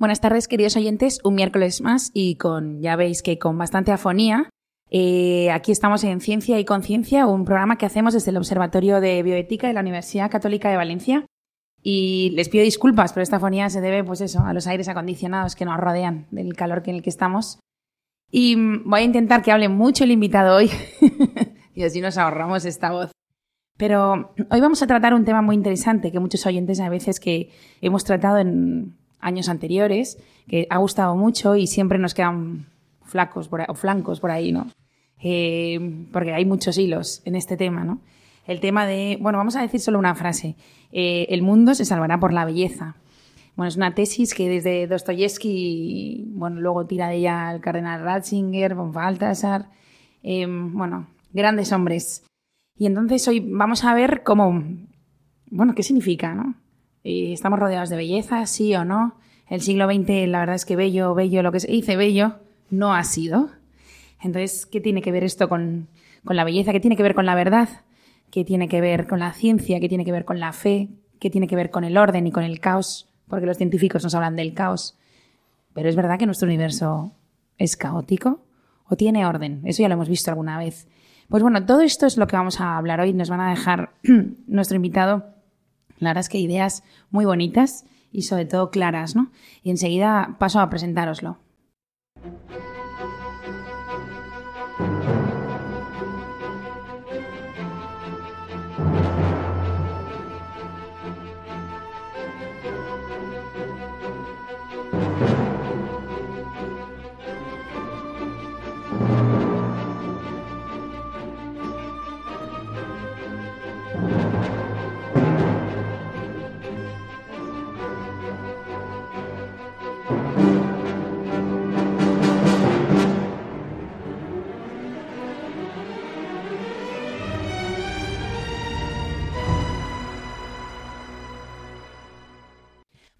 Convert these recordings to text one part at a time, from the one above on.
Buenas tardes, queridos oyentes. Un miércoles más y con, ya veis que con bastante afonía. Eh, aquí estamos en Ciencia y Conciencia, un programa que hacemos desde el Observatorio de Bioética de la Universidad Católica de Valencia. Y les pido disculpas, pero esta afonía se debe, pues eso, a los aires acondicionados que nos rodean, del calor en el que estamos. Y voy a intentar que hable mucho el invitado hoy y así nos ahorramos esta voz. Pero hoy vamos a tratar un tema muy interesante que muchos oyentes a veces que hemos tratado en años anteriores, que ha gustado mucho y siempre nos quedan flacos o flancos por ahí, ¿no? Eh, porque hay muchos hilos en este tema, ¿no? El tema de, bueno, vamos a decir solo una frase, eh, el mundo se salvará por la belleza. Bueno, es una tesis que desde Dostoyevsky, bueno, luego tira de ella el cardenal Ratzinger, von Balthasar, eh, bueno, grandes hombres. Y entonces hoy vamos a ver cómo, bueno, qué significa, ¿no? Estamos rodeados de belleza, sí o no. El siglo XX, la verdad es que bello, bello, lo que se dice bello, no ha sido. Entonces, ¿qué tiene que ver esto con, con la belleza? ¿Qué tiene que ver con la verdad? ¿Qué tiene que ver con la ciencia? ¿Qué tiene que ver con la fe? ¿Qué tiene que ver con el orden y con el caos? Porque los científicos nos hablan del caos. Pero es verdad que nuestro universo es caótico o tiene orden. Eso ya lo hemos visto alguna vez. Pues bueno, todo esto es lo que vamos a hablar hoy. Nos van a dejar nuestro invitado la verdad es que ideas muy bonitas y sobre todo claras, ¿no? Y enseguida paso a presentároslo.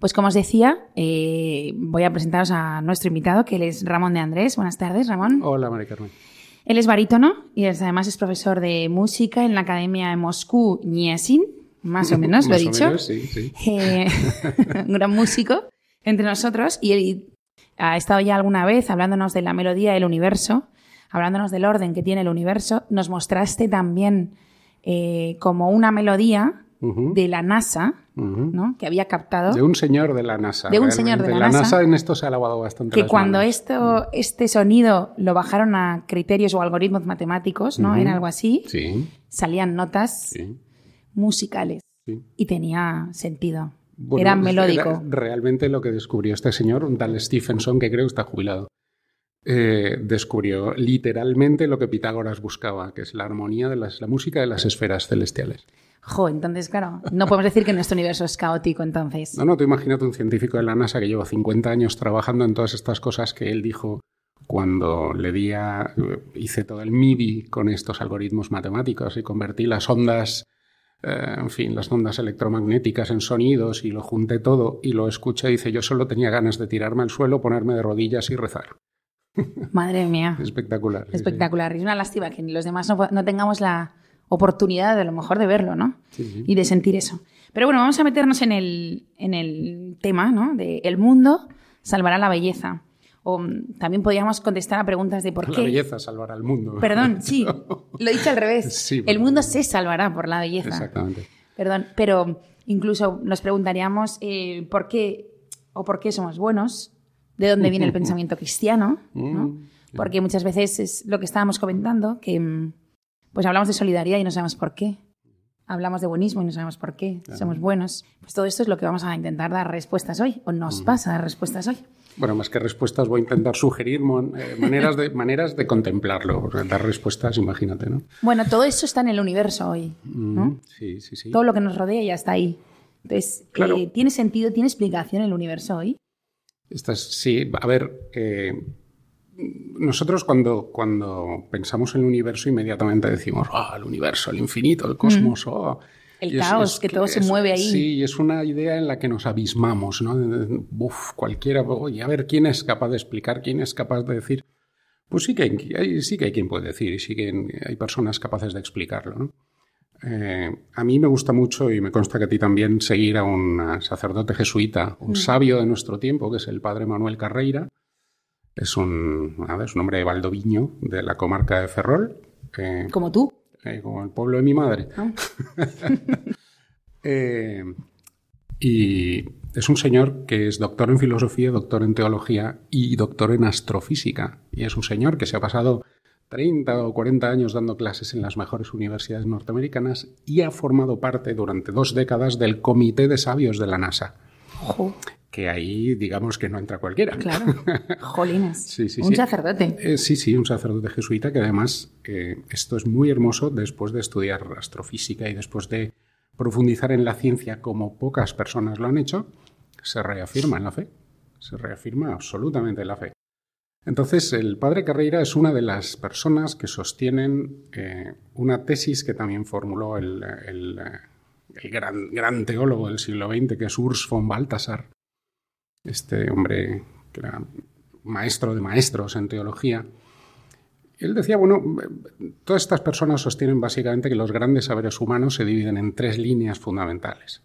Pues como os decía, eh, voy a presentaros a nuestro invitado, que él es Ramón de Andrés. Buenas tardes, Ramón. Hola, María Carmen. Él es barítono y además es profesor de música en la Academia de Moscú Niesin, más o menos, lo he dicho. sí, sí. Eh, un gran músico entre nosotros y él ha estado ya alguna vez hablándonos de la melodía del universo, hablándonos del orden que tiene el universo. Nos mostraste también eh, como una melodía de la NASA, ¿no? que había captado. De un señor de la NASA. De un señor de la, la NASA. NASA. en esto se ha alabado bastante. Que las cuando manos. esto, este sonido lo bajaron a criterios o algoritmos matemáticos, ¿no? Era algo así, Sí, salían notas sí. musicales sí. y tenía sentido. Bueno, era melódico. era realmente lo que descubrió este señor, un tal Stephenson, que creo que está jubilado. eh, descubrió literalmente lo que Pitágoras buscaba, que es la armonía de las, la música de las esferas celestiales. Jo, entonces, claro, no podemos decir que nuestro universo es caótico, entonces. No, no, tú imagínate un científico de la NASA que lleva 50 años trabajando en todas estas cosas que él dijo cuando le di a, hice todo el MIDI con estos algoritmos matemáticos y convertí las ondas, eh, en fin, las ondas electromagnéticas en sonidos y lo junté todo y lo escuché y dice, yo solo tenía ganas de tirarme al suelo, ponerme de rodillas y rezar. Madre mía. Espectacular. sí, sí. Espectacular. Es una lástima que los demás no, no tengamos la oportunidad de a lo mejor de verlo, ¿no? Sí, sí. Y de sentir eso. Pero bueno, vamos a meternos en el, en el tema, ¿no? De el mundo salvará la belleza. O mm, también podríamos contestar a preguntas de por La qué. belleza salvará al mundo. Perdón, sí, lo he dicho al revés. Sí, el mundo se salvará por la belleza. Exactamente. Perdón, pero incluso nos preguntaríamos eh, por qué o por qué somos buenos, de dónde viene el pensamiento cristiano, ¿no? Mm, Porque muchas veces es lo que estábamos comentando, que mm, pues hablamos de solidaridad y no sabemos por qué. Hablamos de buenismo y no sabemos por qué. Somos buenos. Pues todo esto es lo que vamos a intentar dar respuestas hoy, o nos pasa dar respuestas hoy. Bueno, más que respuestas voy a intentar sugerir mon- eh, maneras, de, maneras de contemplarlo. dar respuestas, imagínate, ¿no? Bueno, todo eso está en el universo hoy, ¿no? Mm, Sí, sí, sí. Todo lo que nos rodea ya está ahí. Entonces, Claro. eh, ¿tiene sentido, tiene explicación el universo hoy? Estas, sí, a ver, eh, nosotros cuando, cuando pensamos en el universo inmediatamente decimos, ah, el universo, el infinito, el cosmos, oh, el caos, que todo se mueve ahí. Sí, es una idea en la que nos abismamos, ¿no? Uf, cualquiera, oye, a ver, ¿quién es capaz de explicar? ¿Quién es capaz de decir? Pues sí que hay, sí que hay quien puede decir y sí que hay personas capaces de explicarlo, ¿no? Eh, a mí me gusta mucho y me consta que a ti también seguir a un sacerdote jesuita, un sabio de nuestro tiempo, que es el padre Manuel Carreira. Es un, es un hombre de Valdoviño, de la comarca de Ferrol. Eh, ¿Como tú? Eh, como el pueblo de mi madre. Ah. Eh, y es un señor que es doctor en filosofía, doctor en teología y doctor en astrofísica. Y es un señor que se ha pasado 30 o 40 años dando clases en las mejores universidades norteamericanas y ha formado parte durante dos décadas del comité de sabios de la NASA que ahí digamos que no entra cualquiera. Claro, jolines. un sacerdote. Eh, sí, sí, un sacerdote jesuita que además eh, esto es muy hermoso después de estudiar astrofísica y después de profundizar en la ciencia como pocas personas lo han hecho, se reafirma en la fe, se reafirma absolutamente en la fe. Entonces, el padre Carreira es una de las personas que sostienen eh, una tesis que también formuló el, gran, gran, teólogo del siglo XX, que es Urs von Balthasar, este hombre que era maestro de maestros en teología, él decía, bueno, todas estas personas sostienen básicamente que los grandes saberes humanos se dividen en tres líneas fundamentales,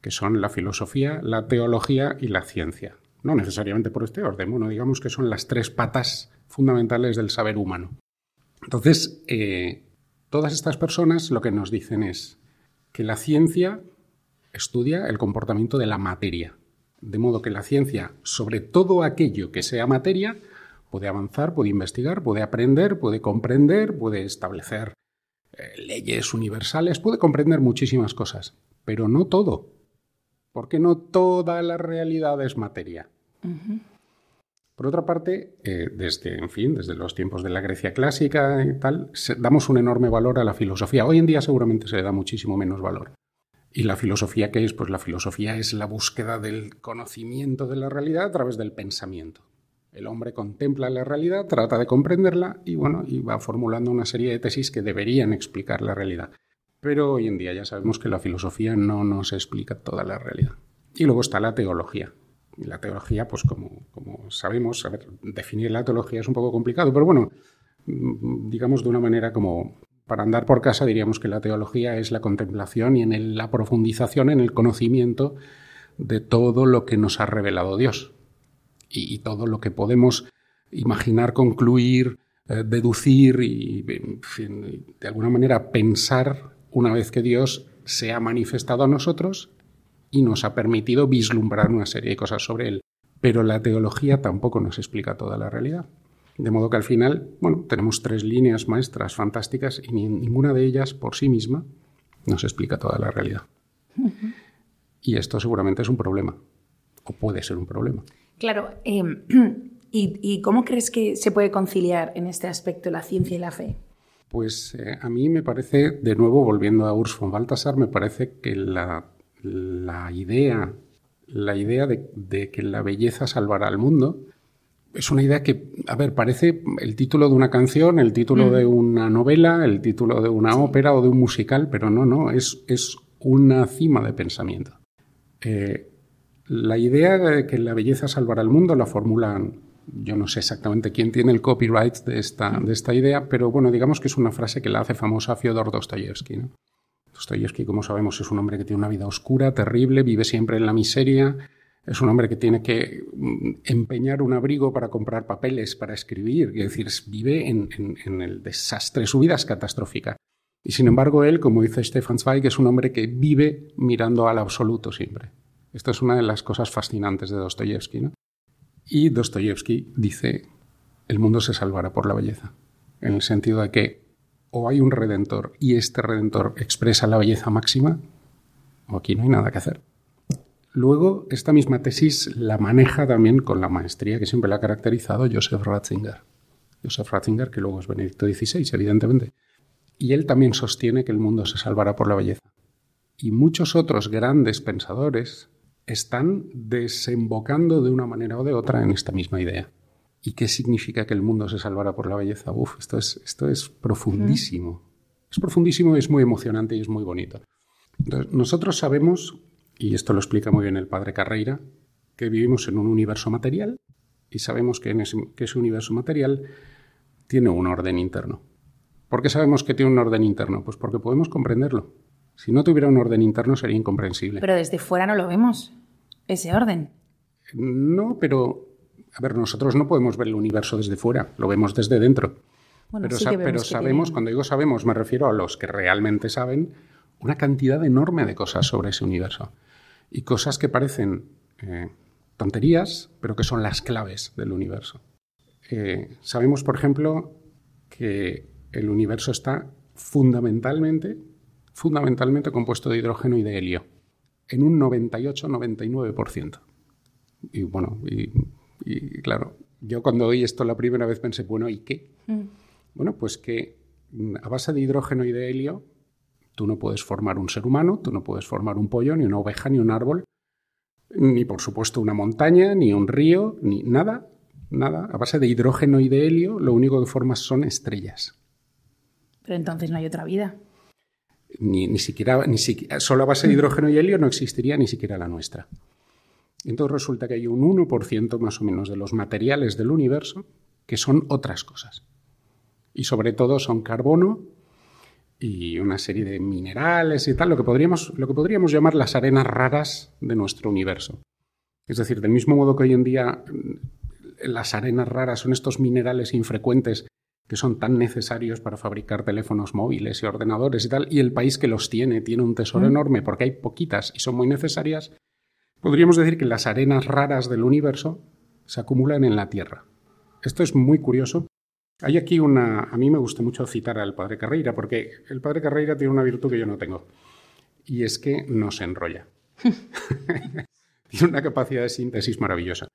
que son la filosofía, la teología y la ciencia. No necesariamente por este orden, bueno, digamos que son las tres patas fundamentales del saber humano. Entonces, eh, todas estas personas lo que nos dicen es que la ciencia estudia el comportamiento de la materia, de modo que la ciencia, sobre todo aquello que sea materia, puede avanzar, puede investigar, puede aprender, puede comprender, puede establecer eh, leyes universales, puede comprender muchísimas cosas, pero no todo, porque no toda la realidad es materia. Por otra parte, eh, desde, en fin, desde los tiempos de la Grecia clásica y tal, damos un enorme valor a la filosofía. Hoy en día seguramente se le da muchísimo menos valor. ¿Y la filosofía qué es? Pues la filosofía es la búsqueda del conocimiento de la realidad a través del pensamiento. El hombre contempla la realidad, trata de comprenderla y bueno, y va formulando una serie de tesis que deberían explicar la realidad. Pero hoy en día ya sabemos que la filosofía no nos explica toda la realidad. Y luego está la teología. Y la teología, pues como, como sabemos, a ver, definir la teología es un poco complicado, pero bueno, digamos de una manera como para andar por casa diríamos que la teología es la contemplación y en la profundización en el conocimiento de todo lo que nos ha revelado Dios y, todo lo que podemos imaginar, concluir, eh, deducir y de alguna manera pensar una vez que Dios se ha manifestado a nosotros y nos ha permitido vislumbrar una serie de cosas sobre él. Pero la teología tampoco nos explica toda la realidad. De modo que al final, bueno, tenemos tres líneas maestras fantásticas y ninguna de ellas por sí misma nos explica toda la realidad. Y esto seguramente es un problema, o puede ser un problema. Claro, em, ¿y, cómo crees que se puede conciliar en este aspecto la ciencia y la fe? Pues eh, a mí me parece, de nuevo, volviendo a Urs von Balthasar, me parece que la, idea, la idea de que la belleza salvará al mundo es una idea que, a ver, parece el título de una canción, el título mm. de una novela, el título de una ópera o de un musical, pero no, no, es, es una cima de pensamiento. Eh, la idea de que la belleza salvará al mundo la formulan, yo no sé exactamente quién tiene el copyright de esta, de esta idea, pero bueno, digamos que es una frase que la hace famosa Fyodor Dostoyevsky. ¿no? Dostoyevsky, como sabemos, es un hombre que tiene una vida oscura, terrible, vive siempre en la miseria, es un hombre que tiene que mm, empeñar un abrigo para comprar papeles, para escribir, es decir, vive en, el desastre, su vida es catastrófica. Y sin embargo, él, como dice Stefan Zweig, es un hombre que vive mirando al absoluto siempre. Esto es una de las cosas fascinantes de Dostoyevsky. Y Dostoyevsky dice, el mundo se salvará por la belleza, en el sentido de que o hay un redentor y este redentor expresa la belleza máxima, o aquí no hay nada que hacer. Luego, esta misma tesis la maneja también con la maestría que siempre la ha caracterizado Joseph Ratzinger. Joseph Ratzinger, que luego es Benedicto XVI, evidentemente. Y él también sostiene que el mundo se salvará por la belleza. Y muchos otros grandes pensadores están desembocando de una manera o de otra en esta misma idea. ¿Y qué significa que el mundo se salvará por la belleza? Uf, esto es, esto es profundísimo. Es profundísimo, es muy emocionante y es muy bonito. nosotros sabemos, y esto lo explica muy bien el padre Carreira, que vivimos en un universo material y sabemos que, en ese, que ese universo material tiene un orden interno. ¿Por qué sabemos que tiene un orden interno? Pues porque podemos comprenderlo. Si no tuviera un orden interno sería incomprensible. Pero desde fuera no lo vemos, ese orden. No, pero a ver, nosotros no podemos ver el universo desde fuera, lo vemos desde dentro. pero, pero sabemos, cuando digo sabemos, me refiero a los que realmente saben una cantidad enorme de cosas sobre ese universo. Y cosas que parecen eh, tonterías, pero que son las claves del universo. Eh, sabemos, por ejemplo, que el universo está fundamentalmente, fundamentalmente compuesto de hidrógeno y de helio, en un 98-99%. Y bueno, y y claro, yo cuando oí esto la primera vez pensé, bueno, ¿y qué? Mm. Bueno, pues que mm, a base de hidrógeno y de helio, tú no puedes formar un ser humano, tú no puedes formar un pollo, ni una oveja, ni un árbol, ni por supuesto una montaña, ni un río, ni nada, nada. A base de hidrógeno y de helio, lo único que formas son estrellas. Pero entonces no hay otra vida. Ni, ni siquiera, ni siquiera, solo a base de hidrógeno y helio no existiría ni siquiera la nuestra. Entonces resulta que hay un 1% más o menos de los materiales del universo que son otras cosas. Y sobre todo son carbono y una serie de minerales y tal, lo que podríamos, lo que podríamos llamar las arenas raras de nuestro universo. Es decir, del mismo modo que hoy en día mm, las arenas raras son estos minerales infrecuentes que son tan necesarios para fabricar teléfonos móviles y ordenadores y tal, y el país que los tiene tiene un tesoro mm. enorme porque hay poquitas y son muy necesarias, Podríamos decir que las arenas raras del universo se acumulan en la Tierra. Esto es muy curioso. Hay aquí una... A mí me gusta mucho citar al padre Carreira, porque el padre Carreira tiene una virtud que yo no tengo, y es que no se enrolla. tiene una capacidad de síntesis maravillosa.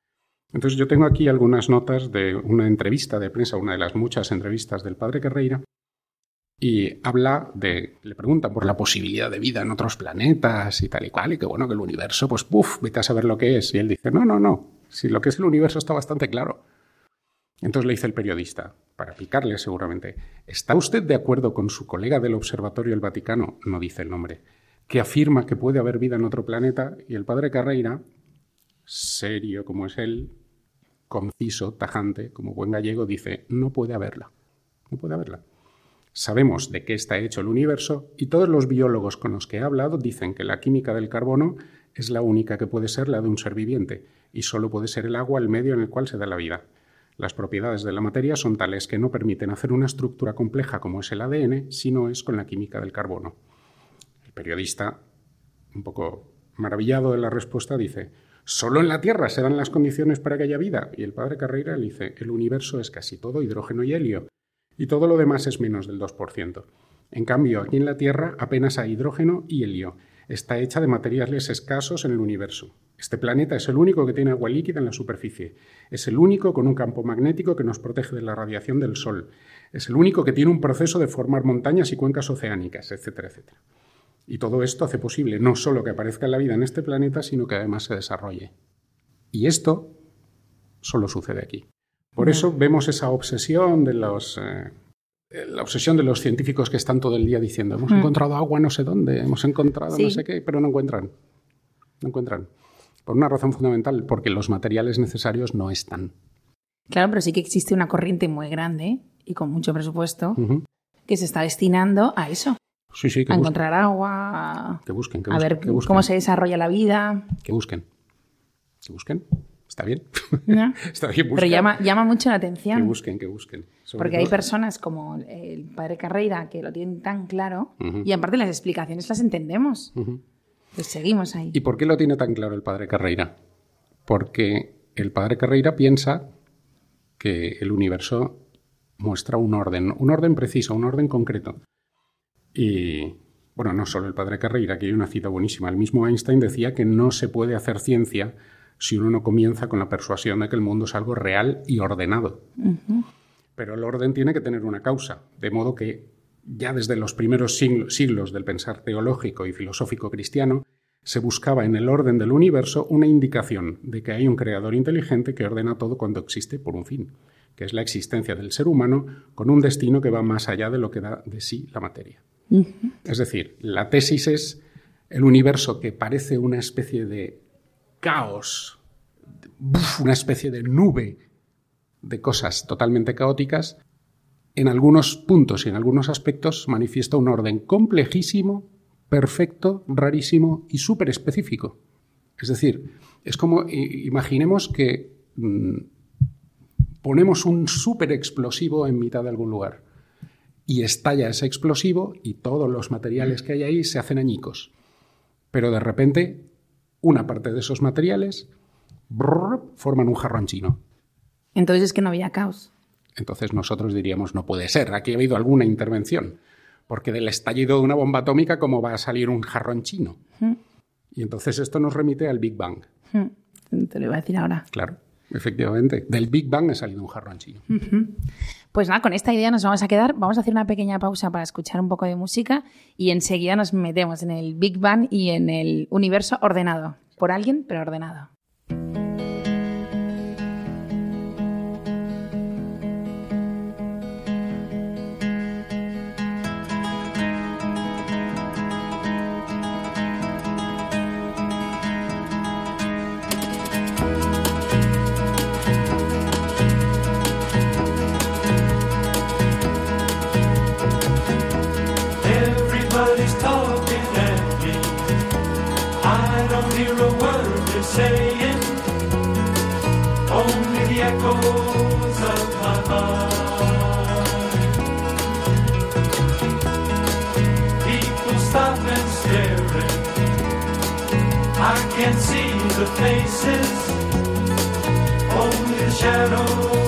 Entonces yo tengo aquí algunas notas de una entrevista de prensa, una de las muchas entrevistas del padre Carreira, y habla de, le preguntan por la posibilidad de vida en otros planetas y tal y cual, y que bueno, que el universo, pues puff, vete a saber lo que es. Y él dice, no, no, no, si lo que es el universo está bastante claro. Entonces le dice el periodista, para picarle seguramente, ¿está usted de acuerdo con su colega del Observatorio del Vaticano? No dice el nombre, que afirma que puede haber vida en otro planeta, y el padre Carreira, serio como es él, conciso, tajante, como buen gallego, dice, no puede haberla, no puede haberla. Sabemos de qué está hecho el universo y todos los biólogos con los que he hablado dicen que la química del carbono es la única que puede ser la de un ser viviente y solo puede ser el agua el medio en el cual se da la vida. Las propiedades de la materia son tales que no permiten hacer una estructura compleja como es el ADN si no es con la química del carbono. El periodista, un poco maravillado de la respuesta, dice, Solo en la Tierra se dan las condiciones para que haya vida. Y el padre Carreira le dice, el universo es casi todo hidrógeno y helio y todo lo demás es menos del 2%. En cambio, aquí en la Tierra apenas hay hidrógeno y helio. Está hecha de materiales escasos en el universo. Este planeta es el único que tiene agua líquida en la superficie. Es el único con un campo magnético que nos protege de la radiación del Sol. Es el único que tiene un proceso de formar montañas y cuencas oceánicas, etcétera, etcétera. Y todo esto hace posible no solo que aparezca la vida en este planeta, sino que además se desarrolle. Y esto solo sucede aquí. Por eso vemos esa obsesión de los... Eh, la obsesión de los científicos que están todo el día diciendo, hemos encontrado agua no sé dónde, hemos encontrado no sé qué, pero no encuentran. No encuentran. Por una razón fundamental, porque los materiales necesarios no están. Claro, pero sí que existe una corriente muy grande y con mucho presupuesto que se está destinando a eso. Sí, sí, a encontrar agua. Que busquen, que busquen. A ver cómo se desarrolla la vida. Que busquen. Que busquen. Está bien. Está bien Pero llama, llama mucho la atención. Que busquen, que busquen. Porque hay personas como el padre Carreira que lo tienen tan claro y aparte las explicaciones las entendemos. Pues seguimos ahí. ¿Y por qué lo tiene tan claro el padre Carreira? Porque el padre Carreira piensa que el universo muestra un orden, un orden preciso, un orden concreto. Y, bueno, no solo el padre Carreira, que hay una cita buenísima. El mismo Einstein decía que no se puede hacer ciencia si uno no comienza con la persuasión de que el mundo es algo real y ordenado. Pero el orden tiene que tener una causa, de modo que ya desde los primeros siglos del pensar teológico y filosófico cristiano se buscaba en el orden del universo una indicación de que hay un creador inteligente que ordena todo cuando existe por un fin, que es la existencia del ser humano con un destino que va más allá de lo que da de sí la materia. Es decir, la tesis es el universo que parece una especie de caos, una especie de nube de cosas totalmente caóticas, en algunos puntos y en algunos aspectos manifiesta un orden complejísimo, perfecto, rarísimo y súper específico. Es decir, es como imaginemos que mm, ponemos un súper explosivo en mitad de algún lugar y estalla ese explosivo y todos los materiales que hay ahí se hacen añicos. Pero de repente, una parte de esos materiales forman un jarrón chino. Entonces es que no había caos. Entonces nosotros diríamos, no puede ser, aquí ha habido alguna intervención, porque del estallido de una bomba atómica, ¿cómo va a salir un jarrón chino? Y entonces esto nos remite al Big Bang. Te lo iba a decir ahora. Claro, efectivamente. Del Big Bang ha salido un jarrón chino. Pues nada, con esta idea nos vamos a quedar. Vamos a hacer una pequeña pausa para escuchar un poco de música y enseguida nos metemos en el Big Bang y en el universo ordenado. Por alguien, pero ordenado. saying only the echoes of my mind. People stop and staring. I can't see the faces, only the shadows.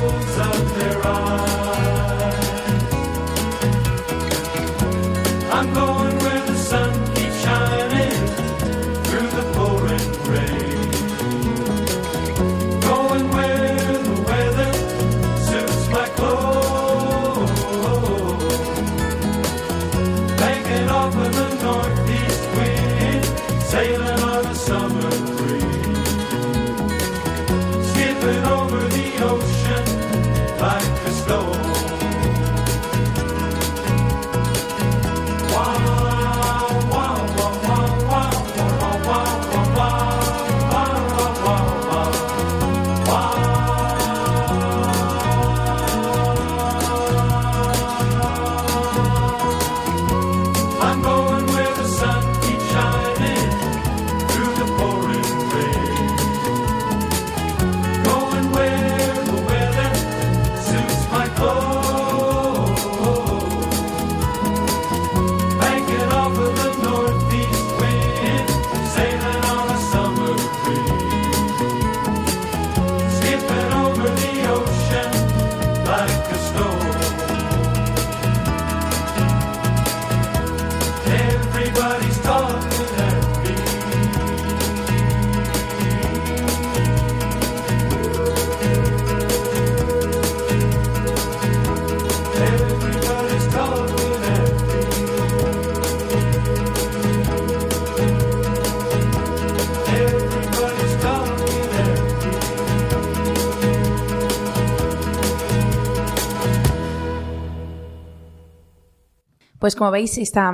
Pues como veis, esta,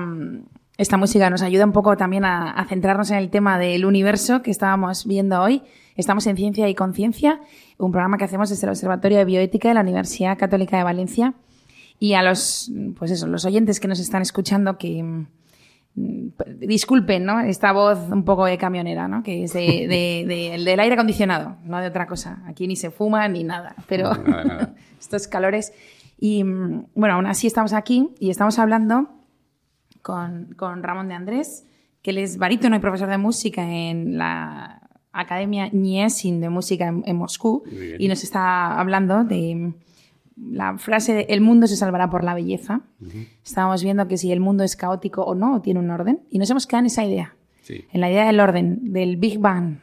esta música nos ayuda un poco también a, centrarnos en el tema del universo que estábamos viendo hoy. Estamos en Ciencia y Conciencia, un programa que hacemos desde el Observatorio de Bioética de la Universidad Católica de Valencia. Y a los, pues eso, los oyentes que nos están escuchando que mm, disculpen, ¿no? Esta voz un poco de camionera, ¿no? Que es de, del aire acondicionado, no de otra cosa. Aquí ni se fuma ni nada, pero estos calores y bueno, aún así estamos aquí y estamos hablando con, con Ramón de Andrés, que él es barítono y profesor de música en la Academia Niesin de Música en, Moscú. Y nos está hablando de la frase de el mundo se salvará por la belleza. Estábamos viendo que si el mundo es caótico o no, tiene un orden. Y nos hemos quedado en esa idea, en la idea del orden, del Big Bang.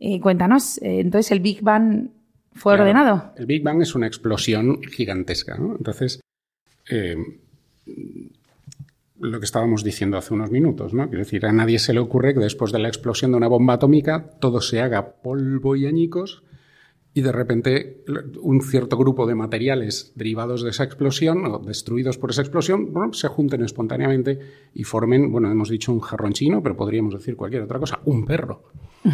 Eh, cuéntanos, eh, entonces el Big Bang fue ordenado. El Big Bang es una explosión gigantesca. ¿no? Entonces, eh, lo que estábamos diciendo hace unos minutos, ¿no? Quiero decir, a nadie se le ocurre que después de la explosión de una bomba atómica todo se haga polvo y añicos y de repente un cierto grupo de materiales derivados de esa explosión o destruidos por esa explosión se junten espontáneamente y formen, bueno, hemos dicho un jarrón chino, pero podríamos decir cualquier otra cosa, un perro.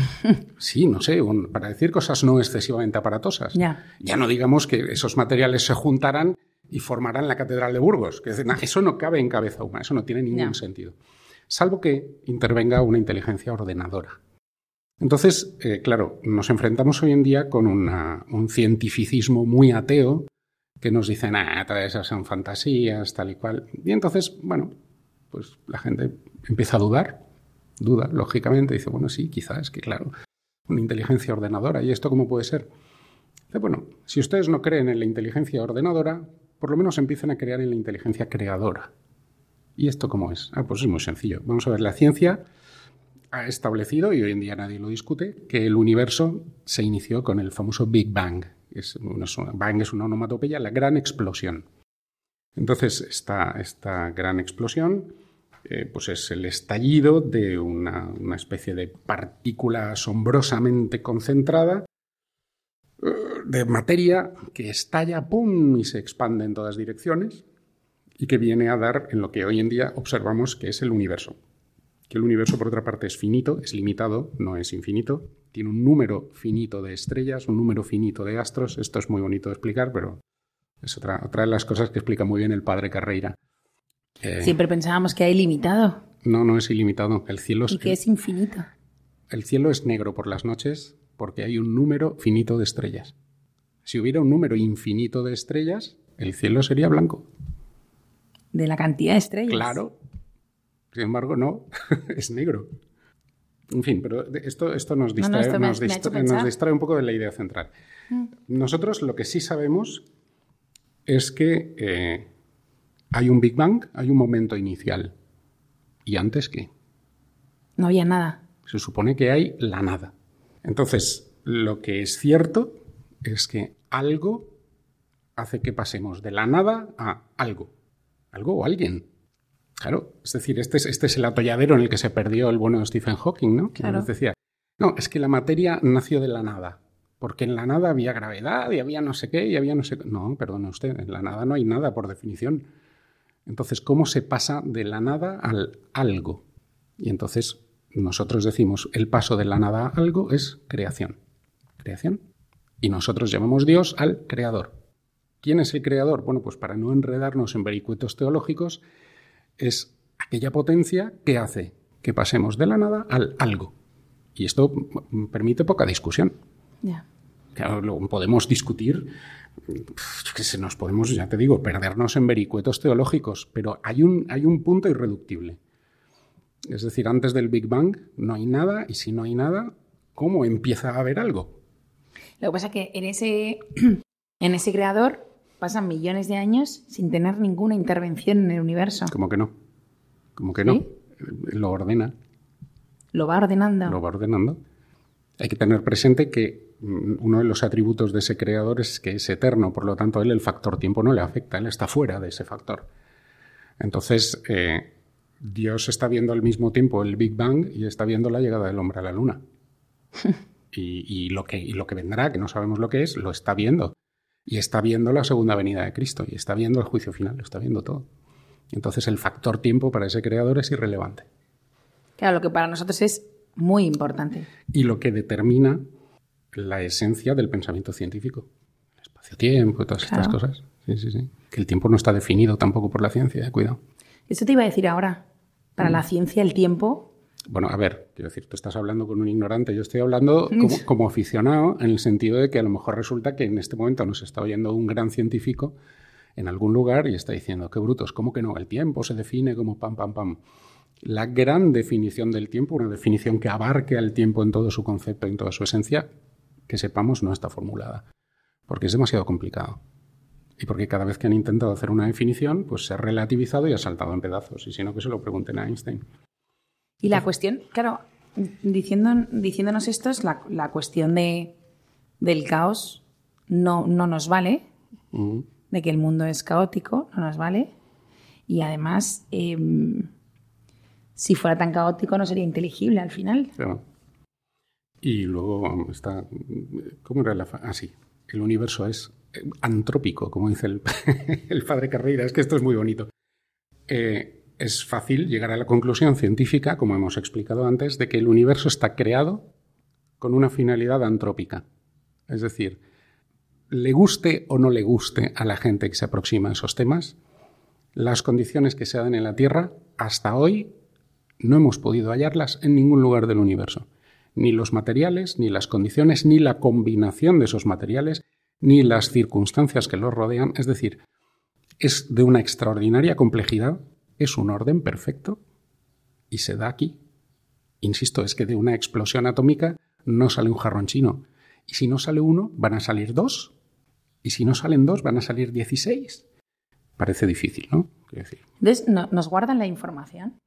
Sí, no sé, para decir cosas no excesivamente aparatosas. Ya. ya no digamos que esos materiales se juntaran y formarán la Catedral de Burgos. Que eso no cabe en cabeza humana, eso no tiene ningún sentido. Salvo que intervenga una inteligencia ordenadora. Entonces, eh, claro, nos enfrentamos hoy en día con un cientificismo muy ateo que nos dice, ah, todas esas son fantasías, tal y cual. Y entonces, bueno, pues la gente empieza a dudar, duda, lógicamente, dice, bueno, sí, quizás, que claro, una inteligencia ordenadora, ¿y esto cómo puede ser? Dice, bueno, si ustedes no creen en la inteligencia ordenadora, por lo menos empiezan a crear en la inteligencia creadora. ¿Y esto cómo es? Ah, pues es muy sencillo. Vamos a ver, la ciencia ha establecido, y hoy en día nadie lo discute, que el universo se inició con el famoso Big Bang. Bang es una onomatopeya, la gran explosión. Entonces, esta, esta gran explosión eh, pues es el estallido de una, una especie de partícula asombrosamente concentrada de materia que estalla, ¡pum!, y se expande en todas direcciones y que viene a dar en lo que hoy en día observamos que es el universo. Que el universo, por otra parte, es finito, es limitado, no es infinito, tiene un número finito de estrellas, un número finito de astros. Esto es muy bonito de explicar, pero es otra, otra de las cosas que explica muy bien el padre Carreira. Eh, Siempre pensábamos que hay limitado. No, no es ilimitado. El cielo es, y que es infinito. El cielo es negro por las noches porque hay un número finito de estrellas. Si hubiera un número infinito de estrellas, el cielo sería blanco. De la cantidad de estrellas. Claro. Sin embargo, no, es negro. En fin, pero esto, esto nos, distrae, nos, distrae, un poco de la idea central. Mm. Nosotros lo que sí sabemos es que eh, hay un Big Bang, hay un momento inicial. ¿Y antes qué? No había nada. Se supone que hay la nada. Entonces, lo que es cierto es que algo hace que pasemos de la nada a algo. Algo o alguien. Claro, es decir, este es, este es el atolladero en el que se perdió el bueno de Stephen Hawking, ¿no? Que nos decía, no, es que la materia nació de la nada. Porque en la nada había gravedad y había no sé qué y había no sé qué. No, perdone usted, en la nada no hay nada por definición. Entonces, ¿cómo se pasa de la nada al algo? Y entonces nosotros decimos, el paso de la nada a algo es creación. Creación. Y nosotros llamamos Dios al creador. ¿Quién es el creador? Bueno, pues para no enredarnos en vericuetos teológicos, es aquella potencia que hace que pasemos de la nada al algo. Y esto permite poca discusión. Ya. Claro, podemos discutir, que se nos podemos, ya te digo, perdernos en vericuetos teológicos, pero hay un, hay un punto irreductible. Es decir, antes del Big Bang no hay nada y si no hay nada, ¿cómo empieza a haber algo? Lo que pasa es que en ese, en ese creador pasan millones de años sin tener ninguna intervención en el universo. ¿Cómo que no? ¿Cómo que no? Lo ordena. Lo va ordenando. Lo va ordenando. Hay que tener presente que mm, uno de los atributos de ese creador es que es eterno, por lo tanto, a él el factor tiempo no le afecta, él está fuera de ese factor. Entonces, eh, Dios está viendo al mismo tiempo el Big Bang y está viendo la llegada del hombre a la luna. y, lo que, lo que vendrá, que no sabemos lo que es, lo está viendo. Y está viendo la segunda venida de Cristo, y está viendo el juicio final, lo está viendo todo. Entonces el factor tiempo para ese creador es irrelevante. Claro, lo que para nosotros es muy importante. Y lo que determina la esencia del pensamiento científico. El espacio-tiempo, todas estas cosas. Sí, sí, sí. Que el tiempo no está definido tampoco por la ciencia, eh, cuidado. Eso te iba a decir ahora. Para la mm. ciencia el tiempo bueno, a ver, quiero decir, tú estás hablando con un ignorante, yo estoy hablando como, aficionado en el sentido de que a lo mejor resulta que en este momento nos está oyendo un gran científico en algún lugar y está diciendo, qué brutos, ¿cómo que no? El tiempo se define como pam, pam, pam. La gran definición del tiempo, una definición que abarque al tiempo en todo su concepto, en toda su esencia, que sepamos no está formulada, porque es demasiado complicado. Y porque cada vez que han intentado hacer una definición, pues se ha relativizado y ha saltado en pedazos. Y si no, que se lo pregunten a Einstein. Y la cuestión, claro, diciendo, diciéndonos esto, es la, la cuestión de, del caos no, no nos vale, de que el mundo es caótico, no nos vale. Y además, em, si fuera tan caótico no sería inteligible al final. Claro. Y luego está. ¿Cómo era la.? Ah, sí. El universo es antrópico, como dice el, el padre Carreira. Es que esto es muy bonito. Eh, es fácil llegar a la conclusión científica, como hemos explicado antes, de que el universo está creado con una finalidad antrópica. Es decir, le guste o no le guste a la gente que se aproxima a esos temas, las condiciones que se dan en la Tierra, hasta hoy no hemos podido hallarlas en ningún lugar del universo. Ni los materiales, ni las condiciones, ni la combinación de esos materiales, ni las circunstancias que los rodean. Es decir, es de una extraordinaria complejidad, es un orden perfecto y se da aquí. Insisto, es que de una explosión atómica no sale un jarrón chino. Y si no sale uno, van a salir dos. Y si no salen dos, van a salir dieciséis. Parece difícil, ¿no? Decir. ¿nos guardan la información?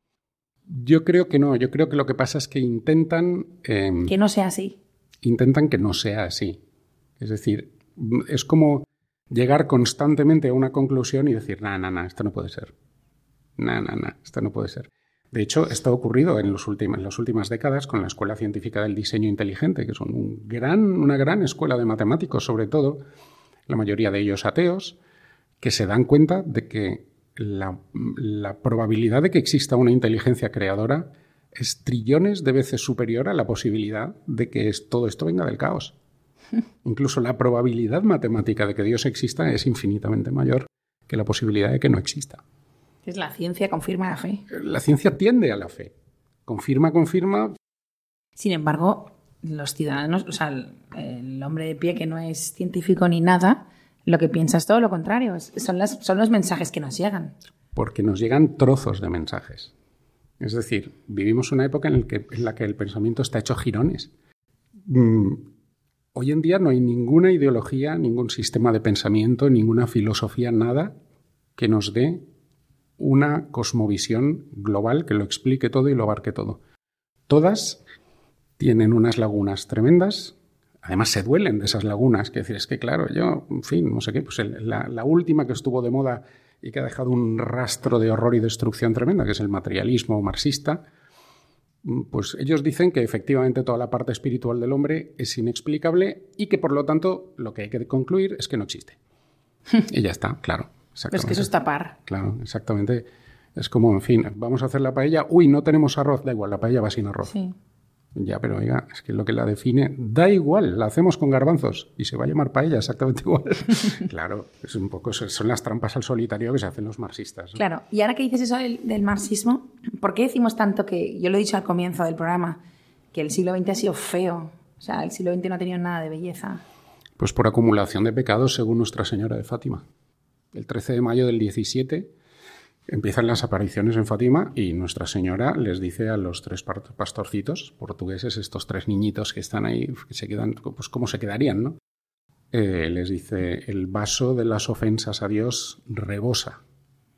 Yo creo que no. Yo creo que lo que pasa es que intentan... Em, que no sea así. Intentan que no sea así. Es decir, es como llegar constantemente a una conclusión y decir, no, no, no, esto no puede ser. No, no, no, esto no puede ser. De hecho, esto ha ocurrido en, los últimos, en las últimas décadas con la Escuela Científica del Diseño Inteligente, que es un gran, una gran escuela de matemáticos, sobre todo, la mayoría de ellos ateos, que se dan cuenta de que la, la probabilidad de que exista una inteligencia creadora es trillones de veces superior a la posibilidad de que todo esto venga del caos. Incluso la probabilidad matemática de que Dios exista es infinitamente mayor que la posibilidad de que no exista. Es la ciencia confirma la fe. La ciencia tiende a la fe. Confirma, confirma. Sin embargo, los ciudadanos, o sea, el, hombre de pie que no es científico ni nada, lo que piensa es todo lo contrario. Son, las, son los mensajes que nos llegan. Porque nos llegan trozos de mensajes. Es decir, vivimos una época en, que, en la que el pensamiento está hecho girones. Mm, hoy en día no hay ninguna ideología, ningún sistema de pensamiento, ninguna filosofía, nada que nos dé una cosmovisión global que lo explique todo y lo abarque todo. Todas tienen unas lagunas tremendas, además se duelen de esas lagunas, que decir, es que claro, yo, en fin, no sé qué, pues la, la, última que estuvo de moda y que ha dejado un rastro de horror y destrucción tremenda, que es el materialismo marxista, pues ellos dicen que efectivamente toda la parte espiritual del hombre es inexplicable y que por lo tanto lo que hay que concluir es que no existe. y ya está, claro. Es que eso es tapar. Claro, exactamente. Es como, en fin, vamos a hacer la paella. Uy, no tenemos arroz. Da igual, la paella va sin arroz. Sí. Ya, pero oiga, es que lo que la define, da igual, la hacemos con garbanzos y se va a llamar paella exactamente igual. claro, es un poco, son las trampas al solitario que se hacen los marxistas. Claro, y ahora que dices eso del, marxismo, ¿por qué decimos tanto que, yo lo he dicho al comienzo del programa, que el siglo XX ha sido feo? O sea, el siglo XX no ha tenido nada de belleza. Pues por acumulación de pecados según Nuestra Señora de Fátima. El 13 de mayo del 17 empiezan las apariciones en Fátima y Nuestra Señora les dice a los tres pastorcitos portugueses, estos tres niñitos que están ahí, que se quedan, pues cómo se quedarían, ¿no? Eh, les dice, el vaso de las ofensas a Dios rebosa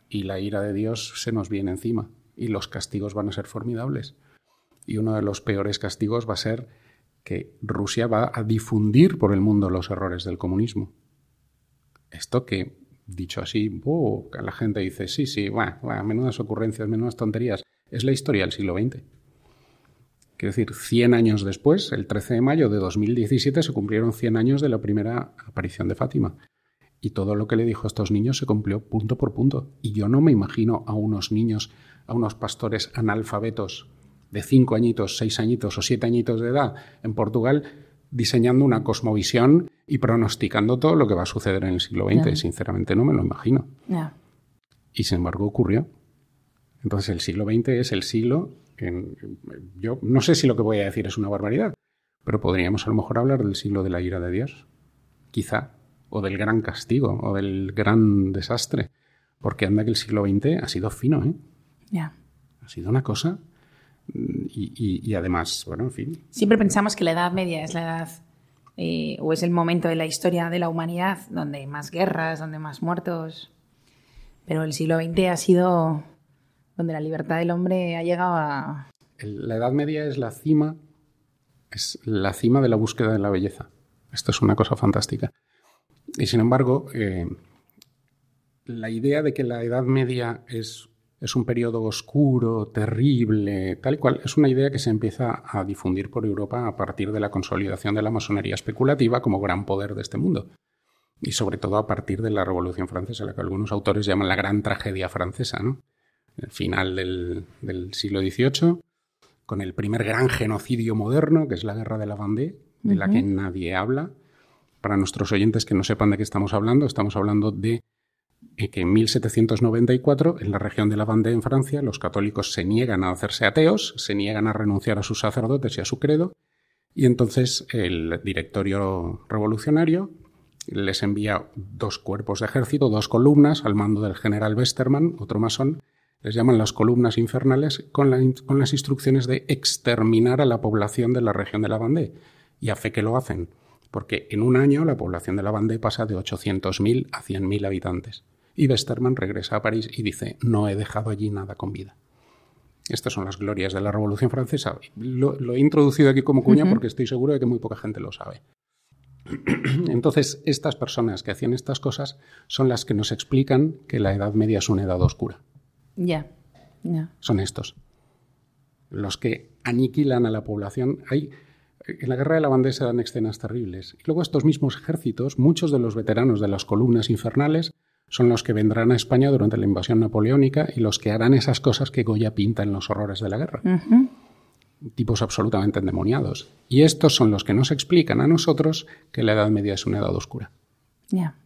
y la ira de Dios se nos viene encima y los castigos van a ser formidables. Y uno de los peores castigos va a ser que Rusia va a difundir por el mundo los errores del comunismo. Esto que dicho así, la gente dice, sí, sí, bueno, menudas ocurrencias, menudas tonterías. Es la historia del siglo XX. Quiero decir, 100 años después, el 13 de mayo de 2017, se cumplieron 100 años de la primera aparición de Fátima. Y todo lo que le dijo a estos niños se cumplió punto por punto. Y yo no me imagino a unos niños, a unos pastores analfabetos de 5 añitos, 6 añitos o 7 añitos de edad en Portugal diseñando una cosmovisión y pronosticando todo lo que va a suceder en el siglo XX. Sinceramente no me lo imagino. Y sin embargo ocurrió. Entonces el siglo XX es el siglo... En, yo no sé si lo que voy a decir es una barbaridad, pero podríamos a lo mejor hablar del siglo de la ira de Dios. Quizá. O del gran castigo, o del gran desastre. Porque anda que el siglo XX ha sido fino, ¿eh? Ya. Ha sido una cosa y, además, bueno, en fin. Siempre pensamos que la Edad Media es la edad eh, o es el momento de la historia de la humanidad donde hay más guerras, donde hay más muertos. Pero el siglo XX ha sido donde la libertad del hombre ha llegado a... La Edad Media es la cima, es la cima de la búsqueda de la belleza. Esto es una cosa fantástica. Y sin embargo, eh, la idea de que la Edad Media es, es un periodo oscuro, terrible, tal y cual, es una idea que se empieza a difundir por Europa a partir de la consolidación de la masonería especulativa como gran poder de este mundo. Y sobre todo a partir de la Revolución Francesa, la que algunos autores llaman la gran tragedia francesa, ¿no? El final del, del siglo XVIII, con el primer gran genocidio moderno, que es la Guerra de la Vendée, de la que nadie habla. Para nuestros oyentes que no sepan de qué estamos hablando, estamos hablando de en 1794, en la región de la Vendée, en Francia, los católicos se niegan a hacerse ateos, se niegan a renunciar a sus sacerdotes y a su credo, y entonces el directorio revolucionario les envía dos cuerpos de ejército, dos columnas, al mando del general Westermann, otro masón, les llaman las columnas infernales, con, con, las instrucciones de exterminar a la población de la región de la Vendée. Y a fe que lo hacen, porque en un año la población de la Vendée pasa de 800.000 a 100.000 habitantes. Y Westermann regresa a París y dice, no he dejado allí nada con vida. Estas son las glorias de la Revolución Francesa. Lo, lo he introducido aquí como cuña porque estoy seguro de que muy poca gente lo sabe. Entonces, estas personas que hacían estas cosas son las que nos explican que la Edad Media es una edad oscura. Ya, ya. Son estos. Los que aniquilan a la población. Hay, en la guerra de la bandera se dan escenas terribles. Y luego estos mismos ejércitos, muchos de los veteranos de las columnas infernales, son los que vendrán a España durante la invasión napoleónica y los que harán esas cosas que Goya pinta en los horrores de la guerra. Tipos absolutamente endemoniados. Y estos son los que nos explican a nosotros que la Edad Media es una edad oscura. Ya.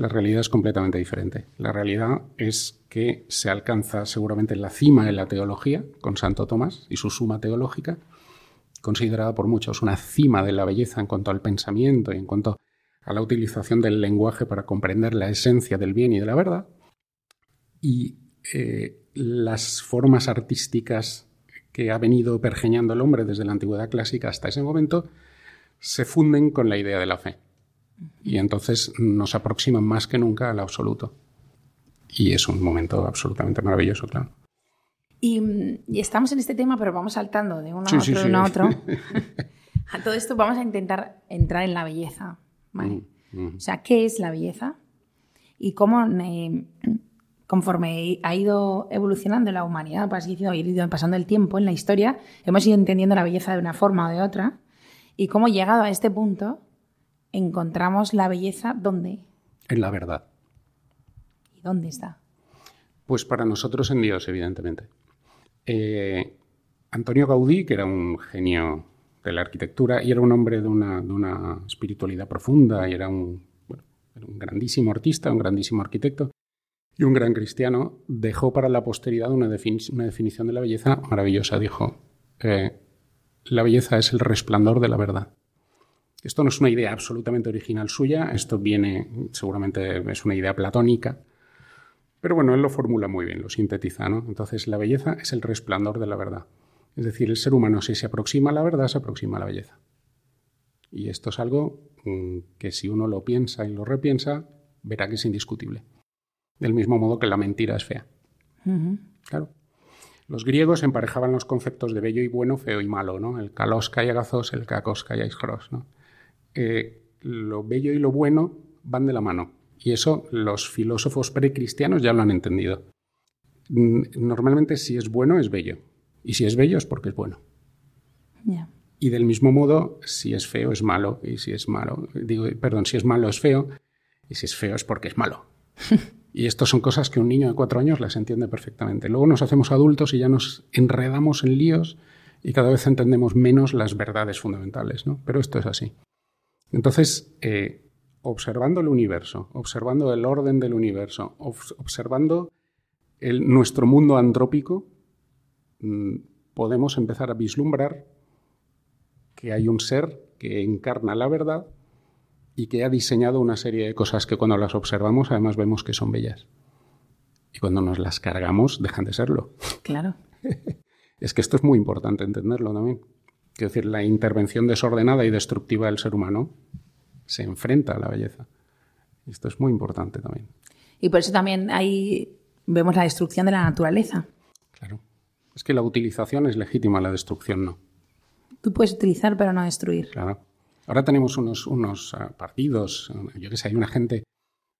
La realidad es completamente diferente. La realidad es que se alcanza seguramente la cima de la teología con Santo Tomás y su suma teológica, considerada por muchos una cima de la belleza en cuanto al pensamiento y en cuanto a la utilización del lenguaje para comprender la esencia del bien y de la verdad. Y eh, las formas artísticas que ha venido pergeñando el hombre desde la antigüedad clásica hasta ese momento se funden con la idea de la fe. Y entonces nos aproximan más que nunca al absoluto. Y es un momento absolutamente maravilloso, claro. Y, y estamos en este tema, pero vamos saltando de uno Sí, a otro, sí, de uno a otro. a todo esto vamos a intentar entrar en la belleza. ¿Vale? Mm, mm. O sea, ¿qué es la belleza? Y cómo, eh, conforme ha ido evolucionando la humanidad, por así decirlo, ha ido pasando el tiempo en la historia, hemos ido entendiendo la belleza de una forma o de otra. Y cómo, llegado a este punto, encontramos la belleza ¿dónde? En la verdad. ¿Y dónde está? Pues para nosotros en Dios, evidentemente. Eh, Antonio Gaudí, que era un genio de la arquitectura y era un hombre de una, de una espiritualidad profunda y era un, bueno, era un grandísimo artista, un grandísimo arquitecto y un gran cristiano, dejó para la posteridad una, defini- una definición de la belleza maravillosa. Dijo, eh, la belleza es el resplandor de la verdad. Esto no es una idea absolutamente original suya, esto viene, seguramente es una idea platónica, pero bueno, él lo formula muy bien, lo sintetiza, ¿no? Entonces, la belleza es el resplandor de la verdad. Es decir, el ser humano, si se aproxima a la verdad, se aproxima a la belleza. Y esto es algo mm, que si uno lo piensa y lo repiensa, verá que es indiscutible. Del mismo modo que la mentira es fea. Claro. Los griegos emparejaban los conceptos de bello y bueno, feo y malo, ¿no? El kalos kai agazos, el kakos kai aisgros, ¿no? Eh, lo bello y lo bueno van de la mano. Y eso los filósofos precristianos ya lo han entendido. Mm, Normalmente si es bueno es bello. Y si es bello es porque es bueno. Y del mismo modo, si es feo es malo. Y si es malo, digo, perdón, si es malo es feo. Y si es feo es porque es malo. Y estas son cosas que un niño de cuatro años las entiende perfectamente. Luego nos hacemos adultos y ya nos enredamos en líos y cada vez entendemos menos las verdades fundamentales, ¿no? Pero esto es así. Entonces, eh, observando el universo, observando el orden del universo, obs- observando el- nuestro mundo antrópico, podemos empezar a vislumbrar que hay un ser que encarna la verdad y que ha diseñado una serie de cosas que cuando las observamos además vemos que son bellas. Y cuando nos las cargamos dejan de serlo. Claro. Es que esto es muy importante entenderlo también. Quiero decir, la intervención desordenada y destructiva del ser humano se enfrenta a la belleza. Esto es muy importante también. Y por eso también ahí vemos la destrucción de la naturaleza. Es que la utilización es legítima, la destrucción no. Tú puedes utilizar, pero no destruir. Claro. Ahora tenemos unos, unos ah, partidos, yo que sé, hay una gente,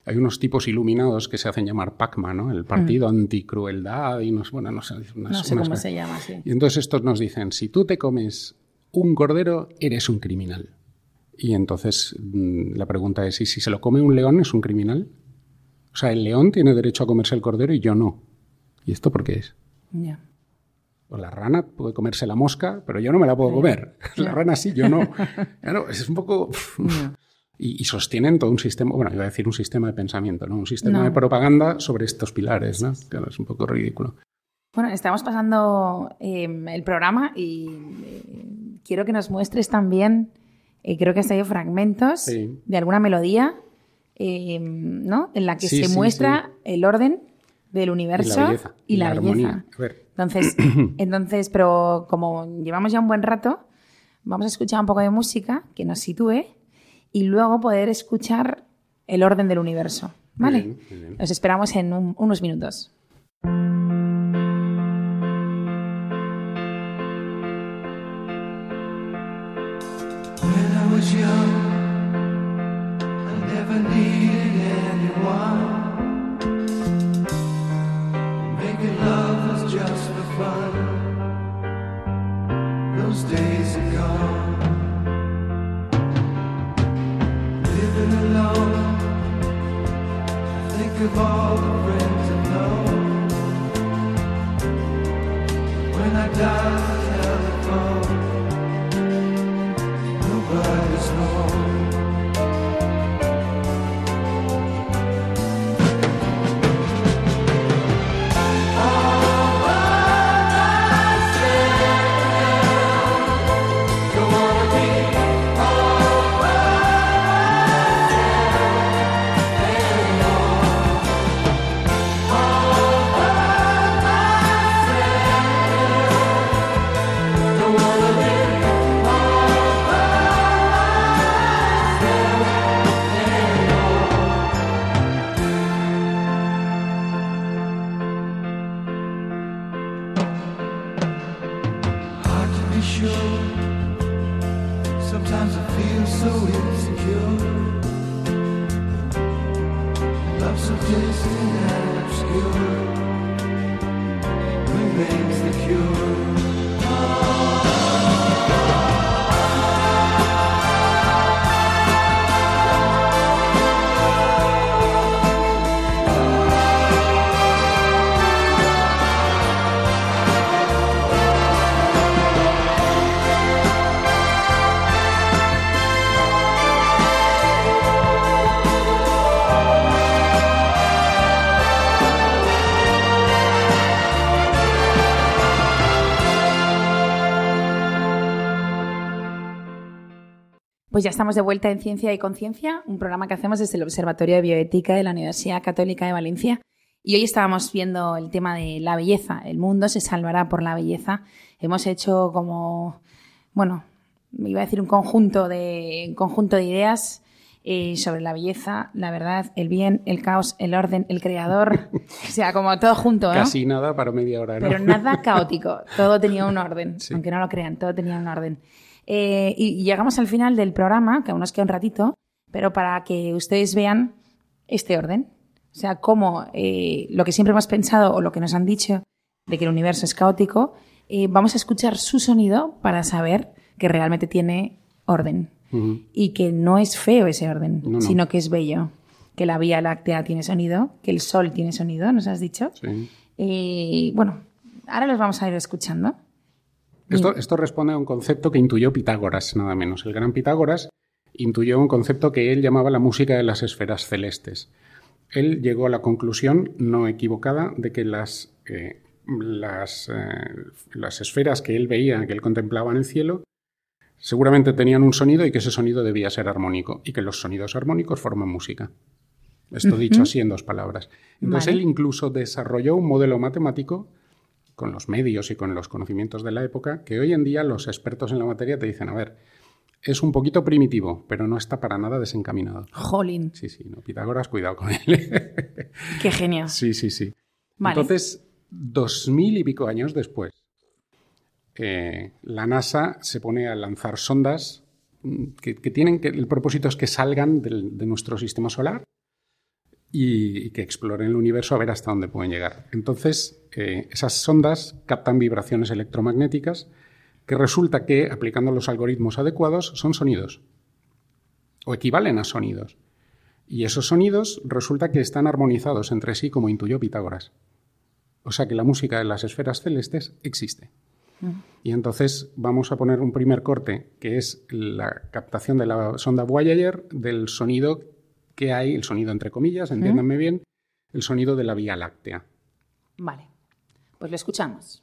hay unos tipos iluminados que se hacen llamar PACMA, ¿no? El Partido Anticrueldad y no, bueno, no sé, no sé cómo se llama, sí. Y entonces estos nos dicen, si tú te comes un cordero, eres un criminal. Y entonces mm, la pregunta es, ¿y si se lo come un león es un criminal? O sea, el león tiene derecho a comerse el cordero y yo no. ¿Y esto por qué es? Ya. O la rana puede comerse la mosca, pero yo no me la puedo comer. La rana sí, yo no. Claro, es un poco... Y, sostienen todo un sistema, bueno, iba a decir un sistema de pensamiento, ¿no? Un sistema de propaganda sobre estos pilares, ¿no? Claro, es un poco ridículo. Bueno, estamos pasando em, el programa y eh, quiero que nos muestres también, eh, creo que has traído fragmentos de alguna melodía, em, ¿no? En la que se muestra el orden del universo y la belleza. Entonces, entonces, pero como llevamos ya un buen rato, vamos a escuchar un poco de música que nos sitúe y luego poder escuchar el orden del universo. ¿Vale? Nos esperamos en unos minutos. fun. Those days are gone. Living alone. I think of all the friends I know. When I dial the telephone, nobody's home. Pues ya estamos de vuelta en Ciencia y Conciencia, un programa que hacemos desde el Observatorio de Bioética de la Universidad Católica de Valencia. Y hoy estábamos viendo el tema de la belleza. El mundo se salvará por la belleza. Hemos hecho como, bueno, iba a decir un conjunto de, conjunto de ideas eh, sobre la belleza, la verdad, el bien, el caos, el orden, el creador. o sea, como todo junto, ¿no? Casi nada para media hora, ¿no? Pero nada caótico. Todo tenía un orden. Aunque no lo crean, todo tenía un orden. Eh, y llegamos al final del programa, que aún nos queda un ratito, pero para que ustedes vean este orden. O sea, cómo eh, lo que siempre hemos pensado o lo que nos han dicho de que el universo es caótico, eh, vamos a escuchar su sonido para saber que realmente tiene orden. Y que no es feo ese orden, sino que es bello. Que la Vía Láctea tiene sonido, que el Sol tiene sonido, ¿nos has dicho? Sí. bueno, ahora los vamos a ir escuchando. Esto, responde a un concepto que intuyó Pitágoras, nada menos. El gran Pitágoras intuyó un concepto que él llamaba la música de las esferas celestes. Él llegó a la conclusión, no equivocada, de que las, eh, las, eh, las esferas que él veía, que él contemplaba en el cielo, seguramente tenían un sonido y que ese sonido debía ser armónico y que los sonidos armónicos forman música. Esto dicho así en dos palabras. Entonces él incluso desarrolló un modelo matemático con los medios y con los conocimientos de la época, que hoy en día los expertos en la materia te dicen, a ver, es un poquito primitivo, pero no está para nada desencaminado. Jolín. Sí, sí, no, Pitágoras, cuidado con él. Qué genio. Sí, sí, sí. Entonces, dos mil y pico años después, eh, la NASA se pone a lanzar sondas mm, que, tienen que el propósito es que salgan de nuestro sistema solar y, que exploren el universo a ver hasta dónde pueden llegar. Entonces, eh, esas sondas captan vibraciones electromagnéticas que resulta que, aplicando los algoritmos adecuados, son sonidos o equivalen a sonidos. Y esos sonidos resulta que están armonizados entre sí, como intuyó Pitágoras. O sea que la música de las esferas celestes existe. Y entonces vamos a poner un primer corte, que es la captación de la sonda Voyager del sonido que hay, el sonido entre comillas, entiéndanme bien, el sonido de la Vía Láctea. Vale, pues lo escuchamos.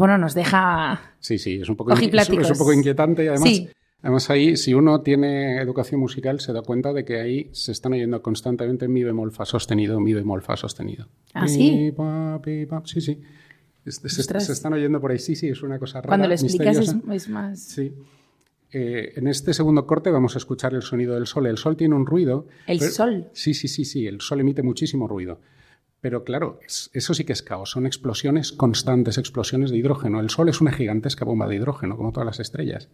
Bueno, nos deja. Sí, sí, es un poco, es, un poco inquietante y además. Además, ahí, si uno tiene educación musical, se da cuenta de que ahí se están oyendo constantemente mi bemol fa sostenido, mi bemol fa sostenido. ¿Ah, sí? sí, sí. Se, están oyendo por ahí. Sí, sí, es una cosa rara. Cuando lo explicas es, más. Sí. Eh, en este segundo corte vamos a escuchar el sonido del sol. El sol tiene un ruido. ¿El sol? Sí, sí, sí, sí. El sol emite muchísimo ruido. Pero claro, eso sí que es caos, son explosiones constantes, explosiones de hidrógeno. El Sol es una gigantesca bomba de hidrógeno, como todas las estrellas.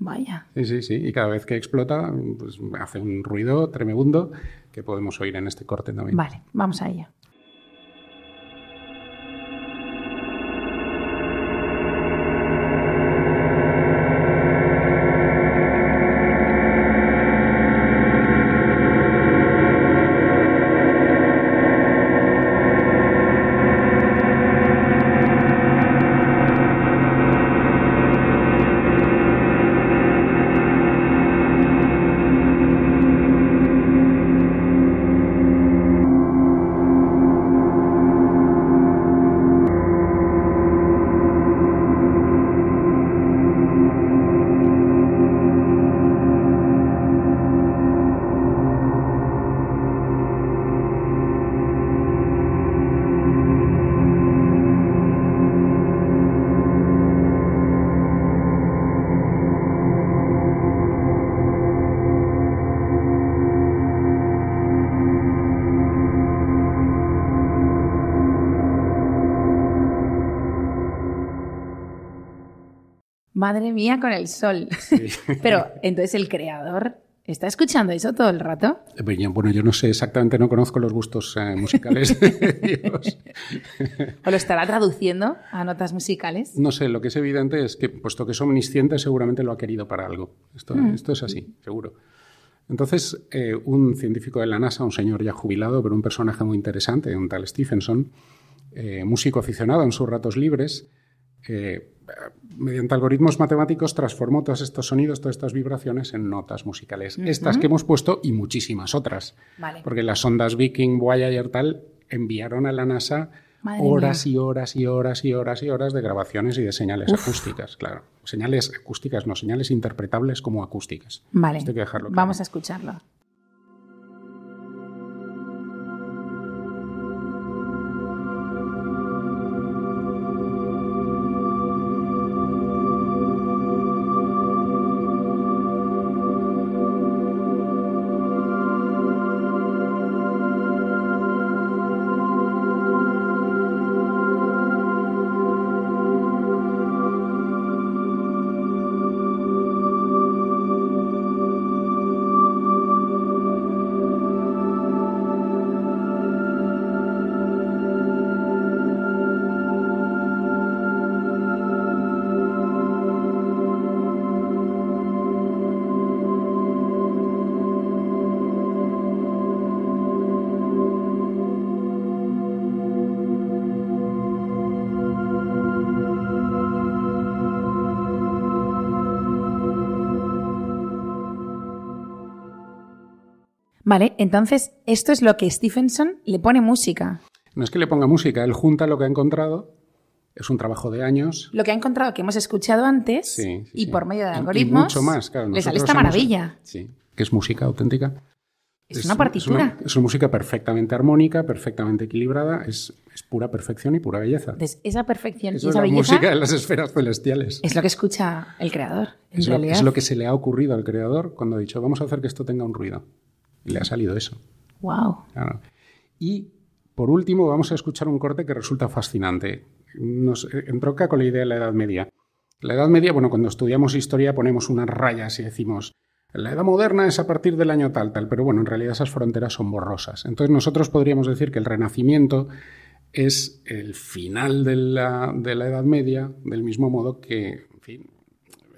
Vaya. Sí, sí, sí. Y cada vez que explota, pues hace un ruido tremendo que podemos oír en este corte también. Vale, vamos a ello. Madre mía con el sol. Pero entonces el creador ¿Está escuchando eso todo el rato? Eh, bueno, yo no sé exactamente, no conozco los gustos eh, musicales de. ¿O lo estará traduciendo a notas musicales? No sé, lo que es evidente es que, puesto que es omnisciente, seguramente lo ha querido para algo. Esto, mm. esto es así, seguro. Entonces, eh, un científico de la NASA, un señor ya jubilado, pero un personaje muy interesante, un tal Stephenson, músico aficionado en sus ratos libres, mediante algoritmos matemáticos transformó todos estos sonidos, todas estas vibraciones en notas musicales. Estas que hemos puesto y muchísimas otras. Porque las ondas Viking, Voyager tal enviaron a la NASA horas y horas y horas y horas y horas de grabaciones y de señales acústicas, claro. Señales acústicas, no, señales interpretables como acústicas. Vale. Vamos a escucharlo. Vale, entonces esto es lo que Stephenson le pone música. No es que le ponga música, él junta lo que ha encontrado, es un trabajo de años. Lo que ha encontrado que hemos escuchado antes Sí, sí, y sí. por medio de y algoritmos mucho más, claro. le sale esta maravilla. Sí, que es música auténtica. Es una partitura. Es una, es una música perfectamente armónica, perfectamente equilibrada, es, es pura perfección y pura belleza. Entonces, esa perfección Eso y es esa la belleza música de las esferas celestiales. es lo que escucha el creador. En Es lo, realidad. es lo que se le ha ocurrido al creador cuando ha dicho, vamos a hacer que esto tenga un ruido. Le ha salido eso. Wow. Claro. Y por último, vamos a escuchar un corte que resulta fascinante. Nos entronca con la idea de la Edad Media. La Edad Media, bueno, cuando estudiamos historia ponemos unas rayas y decimos, la Edad Moderna es a partir del año tal, tal, pero bueno, en realidad esas fronteras son borrosas. Entonces nosotros podríamos decir que el Renacimiento es el final de la, de la Edad Media, del mismo modo que, en fin,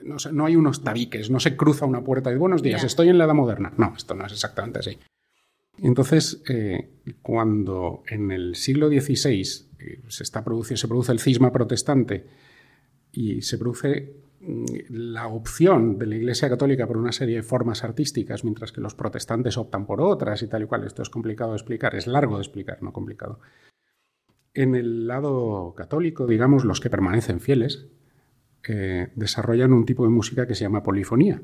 no, sé, no hay unos tabiques, no se cruza una puerta y buenos días, estoy en la Edad Moderna. No, esto no es exactamente así. Entonces, eh, cuando en el siglo XVI eh, se, está produci- se produce el cisma protestante y se produce mm, la opción de la Iglesia Católica por una serie de formas artísticas, mientras que los protestantes optan por otras y tal y cual, esto es complicado de explicar, es largo de explicar, no complicado. En el lado católico, digamos, los que permanecen fieles desarrollan un tipo de música que se llama polifonía,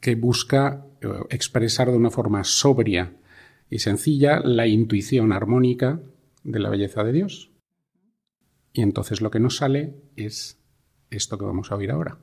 que busca eh, expresar de una forma sobria y sencilla la intuición armónica de la belleza de Dios. Y entonces lo que nos sale es esto que vamos a oír ahora.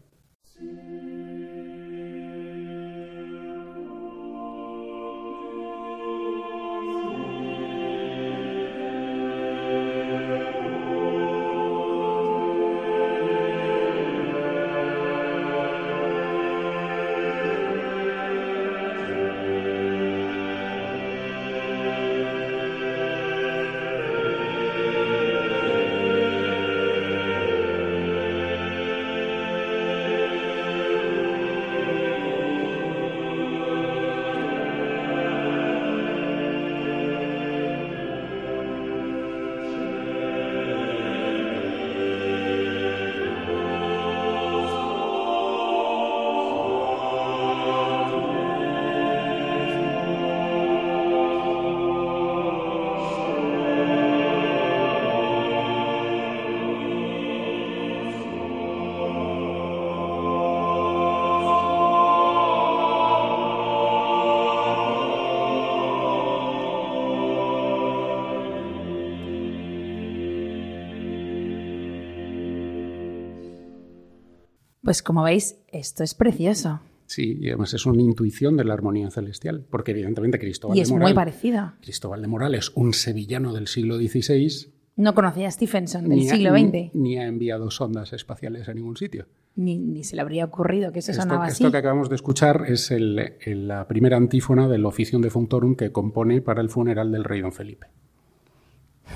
Pues como veis, esto es precioso. Sí, y además es una intuición de la armonía celestial, porque evidentemente Cristóbal Y de es Moral, muy parecido. Cristóbal de Moral es un sevillano del siglo XVI. No conocía a Stephenson del ni ha- siglo XX. Ni ha enviado sondas espaciales a ningún sitio. Ni, ni se le habría ocurrido que eso Esto, sonaba así. esto que acabamos de escuchar es el- el- la primera antífona del Officium de Functorum que compone para el funeral del rey don Felipe.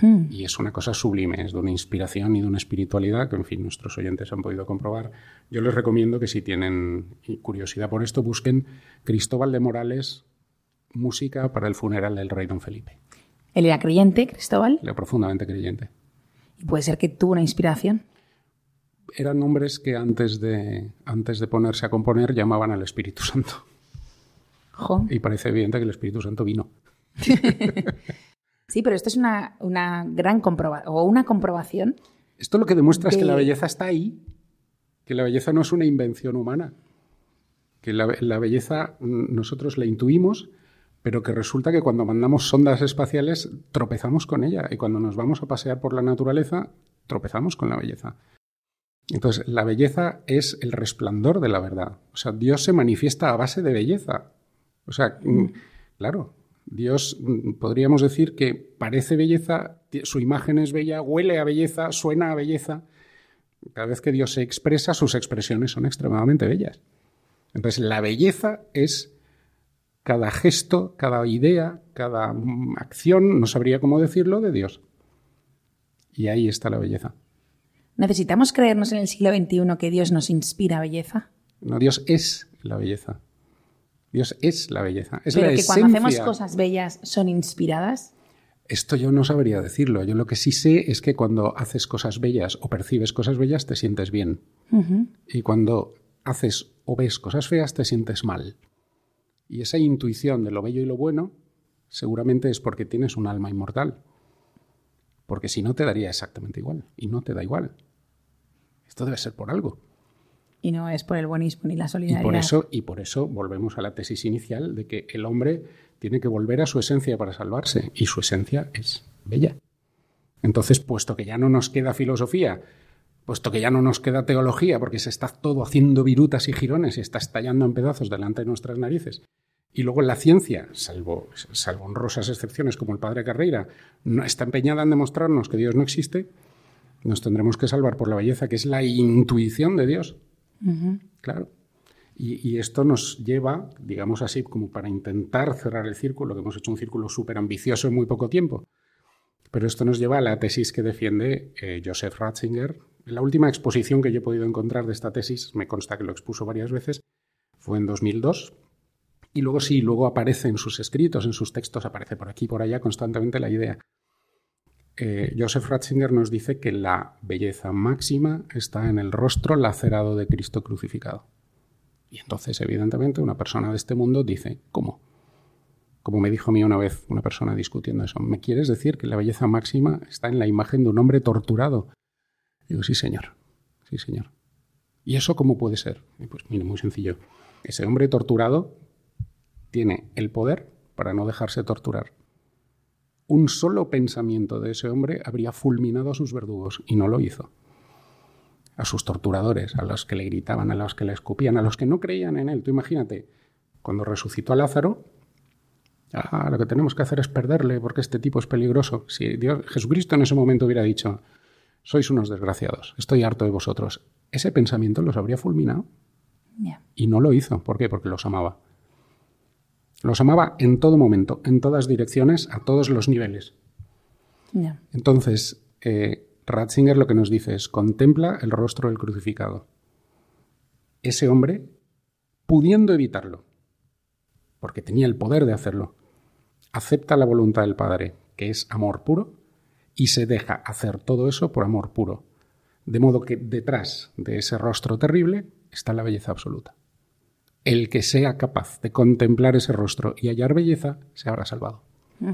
Hmm. Y es una cosa sublime, es de una inspiración y de una espiritualidad que, en fin, nuestros oyentes han podido comprobar. Yo les recomiendo que si tienen curiosidad por esto, busquen Cristóbal de Morales, música para el funeral del rey don Felipe. Él era creyente, Cristóbal, Leo profundamente creyente. y puede ser que tuvo una inspiración. Eran hombres que antes de, antes de ponerse a componer llamaban al Espíritu Santo. Jo. Y parece evidente que el Espíritu Santo vino. Sí, pero esto es una, una gran comprobación, o una comprobación. Esto lo que demuestra es que la belleza está ahí, que la belleza no es una invención humana, que la, la belleza mm, nosotros la intuimos, pero que resulta que cuando mandamos sondas espaciales tropezamos con ella y cuando nos vamos a pasear por la naturaleza tropezamos con la belleza. Entonces, la belleza es el resplandor de la verdad. O sea, Dios se manifiesta a base de belleza. O sea, mm, claro, Dios mm, podríamos decir que parece belleza, su imagen es bella, huele a belleza, suena a belleza. Cada vez que Dios se expresa, sus expresiones son extremadamente bellas. Entonces, la belleza es cada gesto, cada idea, cada mm, acción, no sabría cómo decirlo, de Dios. Y ahí está la belleza. ¿Necesitamos creernos en el siglo XXI que Dios nos inspira belleza? No, Dios es la belleza. Dios es la belleza. Es pero la que cuando hacemos cosas bellas son inspiradas. Esto yo no sabría decirlo. Yo lo que sí sé es que cuando haces cosas bellas o percibes cosas bellas te sientes bien. Y cuando haces o ves cosas feas te sientes mal. Y esa intuición de lo bello y lo bueno seguramente es porque tienes un alma inmortal. Porque si no te daría exactamente igual. Y no te da igual. Esto debe ser por algo. Y no es por el buenismo ni la solidaridad. Y por eso, y por eso volvemos a la tesis inicial de que el hombre tiene que volver a su esencia para salvarse. Y su esencia es bella. Entonces, puesto que ya no nos queda filosofía, puesto que ya no nos queda teología, porque se está todo haciendo virutas y jirones y está estallando en pedazos delante de nuestras narices, y luego la ciencia, salvo, salvo honrosas excepciones como el padre Carreira, no está empeñada en demostrarnos que Dios no existe, nos tendremos que salvar por la belleza, que es la intuición de Dios. Claro. Y, esto nos lleva, digamos así, como para intentar cerrar el círculo, que hemos hecho un círculo súper ambicioso en muy poco tiempo. Pero esto nos lleva a la tesis que defiende eh, Joseph Ratzinger. La última exposición que yo he podido encontrar de esta tesis, me consta que lo expuso varias veces, fue en 2002. Y luego sí, luego aparece en sus escritos, en sus textos, aparece por aquí y por allá constantemente la idea eh, Joseph Ratzinger nos dice que la belleza máxima está en el rostro lacerado de Cristo crucificado. Y entonces, evidentemente, una persona de este mundo dice, ¿cómo? Como me dijo a mí una vez una persona discutiendo eso, ¿me quieres decir que la belleza máxima está en la imagen de un hombre torturado? digo, sí, señor, sí, señor. ¿Y eso cómo puede ser? pues mire, muy sencillo. Ese hombre torturado tiene el poder para no dejarse torturar un solo pensamiento de ese hombre habría fulminado a sus verdugos y no lo hizo. A sus torturadores, a los que le gritaban, a los que le escupían, a los que no creían en él. Tú imagínate, cuando resucitó a Lázaro, ah, lo que tenemos que hacer es perderle porque este tipo es peligroso. Si Dios, Jesucristo en ese momento hubiera dicho, sois unos desgraciados, estoy harto de vosotros, ese pensamiento los habría fulminado. Y no lo hizo. ¿Por qué? Porque los amaba. Los amaba en todo momento, en todas direcciones, a todos los niveles. Entonces, eh, Ratzinger lo que nos dice es, contempla el rostro del crucificado. Ese hombre, pudiendo evitarlo, porque tenía el poder de hacerlo, acepta la voluntad del Padre, que es amor puro, y se deja hacer todo eso por amor puro. De modo que detrás de ese rostro terrible está la belleza absoluta el que sea capaz de contemplar ese rostro y hallar belleza se habrá salvado. Mm.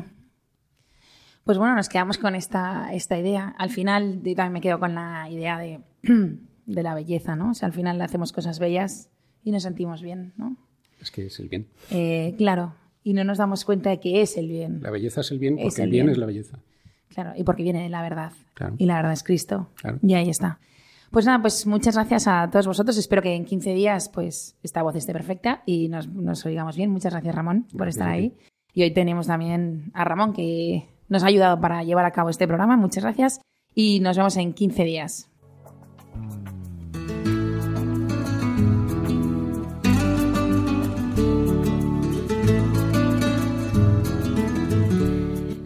Pues bueno, nos quedamos con esta, esta idea. Al final, yo también me quedo con la idea de, de la belleza, ¿no? O sea, al final hacemos cosas bellas y nos sentimos bien, ¿no? Es que es el bien. Eh, claro, y no nos damos cuenta de que es el bien. La belleza es el bien porque el, bien, es la belleza. Claro, y porque viene de la verdad. Y la verdad es Cristo. Y ahí está. Pues nada, pues muchas gracias a todos vosotros. Espero que en 15 días pues esta voz esté perfecta y nos, oigamos bien. Muchas gracias Ramón por estar ahí. Y hoy tenemos también a Ramón que nos ha ayudado para llevar a cabo este programa. Muchas gracias y nos vemos en 15 días.